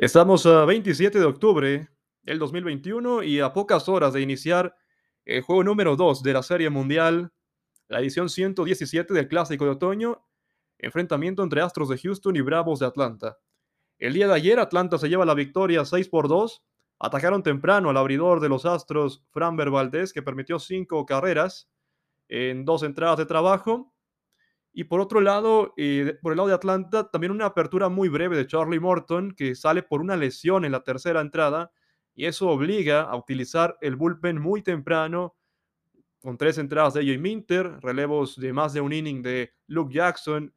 Estamos a 27 de octubre del 2021 y a pocas horas de iniciar el juego número 2 de la Serie Mundial, la edición 117 del Clásico de Otoño, enfrentamiento entre Astros de Houston y Bravos de Atlanta. El día de ayer Atlanta se lleva la victoria 6 por 2, atacaron temprano al abridor de los Astros, Framber Valdez, que permitió cinco carreras en dos entradas de trabajo, y por otro lado, eh, por el lado de Atlanta, también una apertura muy breve de Charlie Morton, que sale por una lesión en la tercera entrada, y eso obliga a utilizar el bullpen muy temprano, con tres entradas de AJ Minter, relevos de más de un inning de Luke Jackson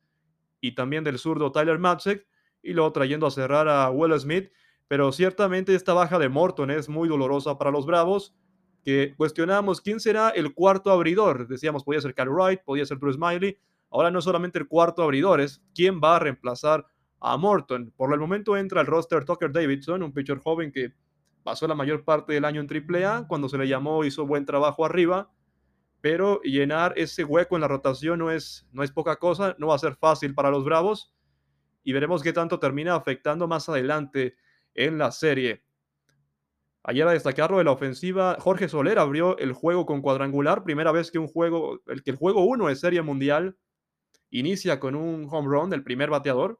y también del zurdo Tyler Matzek, y luego trayendo a cerrar a Will Smith. Pero ciertamente esta baja de Morton es muy dolorosa para los Bravos, que cuestionamos quién será el cuarto abridor. Decíamos, podía ser Cal Wright, podía ser Bruce Smiley, Ahora no solamente el cuarto abridor, es quién va a reemplazar a Morton. Por el momento entra el roster Tucker Davidson, un pitcher joven que pasó la mayor parte del año en AAA. Cuando se le llamó hizo buen trabajo arriba, pero llenar ese hueco en la rotación no es, no es poca cosa, no va a ser fácil para los Bravos y veremos qué tanto termina afectando más adelante en la serie. Ayer a destacarlo de la ofensiva, Jorge Soler abrió el juego con cuadrangular, primera vez que un juego, el que el juego 1 es serie mundial inicia con un home run del primer bateador.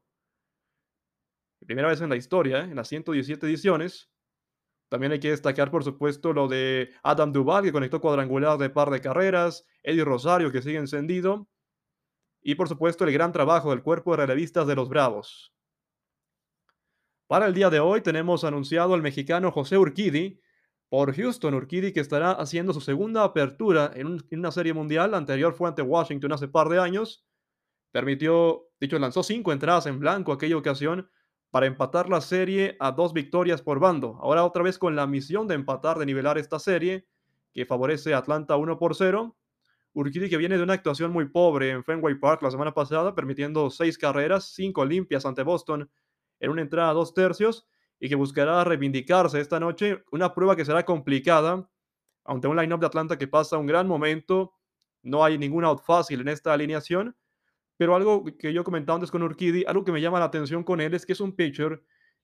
Primera vez en la historia, en las 117 ediciones. También hay que destacar, por supuesto, lo de Adam Duval, que conectó cuadrangular de par de carreras, Eddie Rosario, que sigue encendido, y por supuesto el gran trabajo del cuerpo de relevistas de los Bravos. Para el día de hoy tenemos anunciado al mexicano José Urquidi por Houston. Urquidi que estará haciendo su segunda apertura en, en una serie mundial. La anterior fue ante Washington hace par de años. Permitió, dicho, lanzó cinco entradas en blanco aquella ocasión para empatar la serie a dos victorias por bando. Ahora otra vez con la misión de empatar, de nivelar esta serie, que favorece a Atlanta 1 por 0. Urquidy que viene de una actuación muy pobre en Fenway Park la semana pasada, permitiendo seis carreras, cinco limpias ante Boston en una entrada a dos tercios, y que buscará reivindicarse esta noche. Una prueba que será complicada ante un line-up de Atlanta que pasa un gran momento. No hay ningún out fácil en esta alineación pero algo que yo comentaba antes con Urquidi, algo que me llama la atención con él es que es un pitcher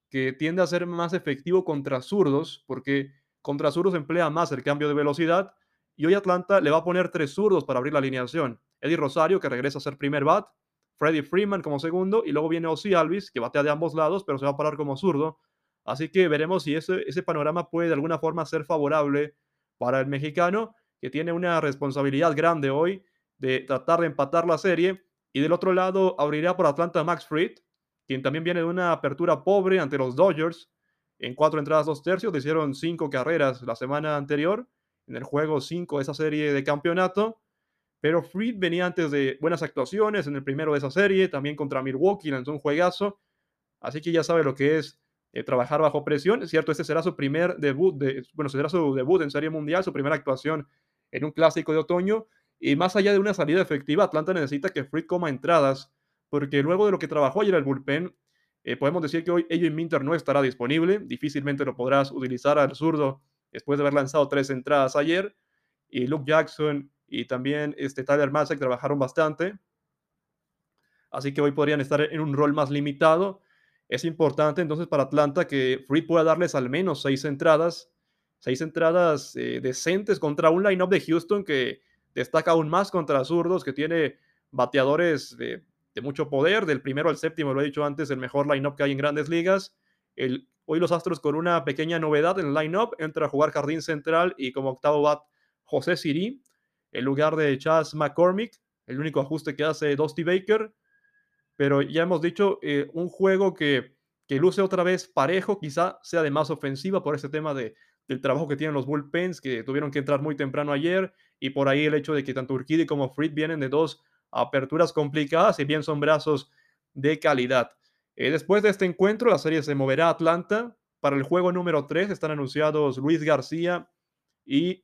que tiende a ser más efectivo contra zurdos, porque contra zurdos emplea más el cambio de velocidad. Y hoy Atlanta le va a poner tres zurdos para abrir la alineación. Eddie Rosario, que regresa a ser primer bat, Freddie Freeman como segundo, y luego viene Ozzy Alvis, que batea de ambos lados, pero se va a parar como zurdo. Así que veremos si ese, ese panorama puede de alguna forma ser favorable para el mexicano, que tiene una responsabilidad grande hoy de tratar de empatar la serie y del otro lado, abrirá por Atlanta Max Fried, quien también viene de una apertura pobre ante los Dodgers. En cuatro entradas, dos tercios, le hicieron cinco carreras la semana anterior, en el juego 5 de esa serie de campeonato. Pero Fried venía antes de buenas actuaciones en el primero de esa serie, también contra Milwaukee, lanzó un juegazo. Así que ya sabe lo que es eh, trabajar bajo presión. Es cierto, este será su primer debut, de, bueno, será su debut en Serie Mundial, su primera actuación en un clásico de otoño. Y más allá de una salida efectiva, Atlanta necesita que Fried coma entradas, porque luego de lo que trabajó ayer el bullpen, eh, podemos decir que hoy AJ Minter no estará disponible. Difícilmente lo podrás utilizar al zurdo después de haber lanzado tres entradas ayer. Y Luke Jackson y también este Tyler Matzek trabajaron bastante. Así que hoy podrían estar en un rol más limitado. Es importante entonces para Atlanta que Fried pueda darles al menos seis entradas. Seis entradas eh, decentes contra un line-up de Houston que destaca aún más contra zurdos, que tiene bateadores de, mucho poder, del primero al séptimo, lo he dicho antes, el mejor line-up que hay en grandes ligas. El, hoy los Astros con una pequeña novedad en el line-up, entra a jugar jardín central y como octavo bat José Siri, en lugar de Chas McCormick, el único ajuste que hace Dusty Baker. Pero ya hemos dicho, eh, un juego que, que luce otra vez parejo, quizá sea de más ofensiva por ese tema de, del trabajo que tienen los bullpens, que tuvieron que entrar muy temprano ayer, y por ahí el hecho de que tanto Urquidi como Fried vienen de dos aperturas complicadas, y bien son brazos de calidad. Eh, después de este encuentro, la serie se moverá a Atlanta. Para el juego número 3 están anunciados Luis García y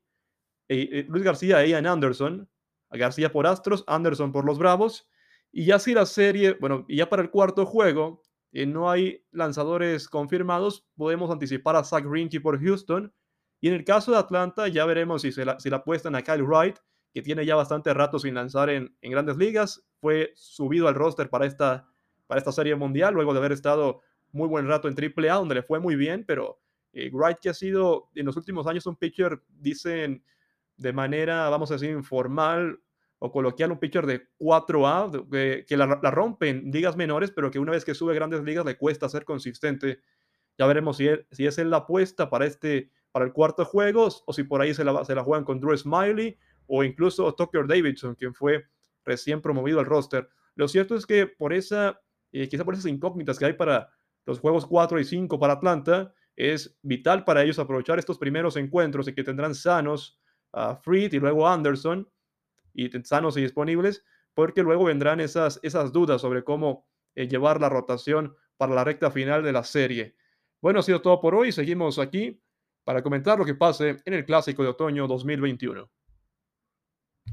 eh, eh, Luis García e Ian Anderson. García por Astros, Anderson por los Bravos. Y ya si la serie, bueno, ya para el cuarto juego, no hay lanzadores confirmados, podemos anticipar a Zach Greinke por Houston. Y en el caso de Atlanta, ya veremos si, se la, si la apuestan a Kyle Wright, que tiene ya bastante rato sin lanzar en, grandes ligas. Fue subido al roster para esta, para esta serie mundial, luego de haber estado muy buen rato en AAA, donde le fue muy bien, pero eh, Wright que ha sido en los últimos años un pitcher, dicen de manera, vamos a decir, informal o coloquial, un pitcher de 4A, que, que la, la, rompe en ligas menores, pero que una vez que sube grandes ligas le cuesta ser consistente. Ya veremos si, si es él la apuesta para, este, para el cuarto juego o si por ahí se la, juegan con Drew Smiley o incluso Tucker Davidson, quien fue recién promovido al roster. Lo cierto es que por esa, eh, quizá por esas incógnitas que hay para los juegos 4 y 5 para Atlanta, es vital para ellos aprovechar estos primeros encuentros y que tendrán sanos a Freed y luego Anderson, y sanos y disponibles, porque luego vendrán esas, esas dudas sobre cómo eh, llevar la rotación para la recta final de la serie. Bueno, ha sido todo por hoy. Seguimos aquí para comentar lo que pase en el Clásico de Otoño 2021.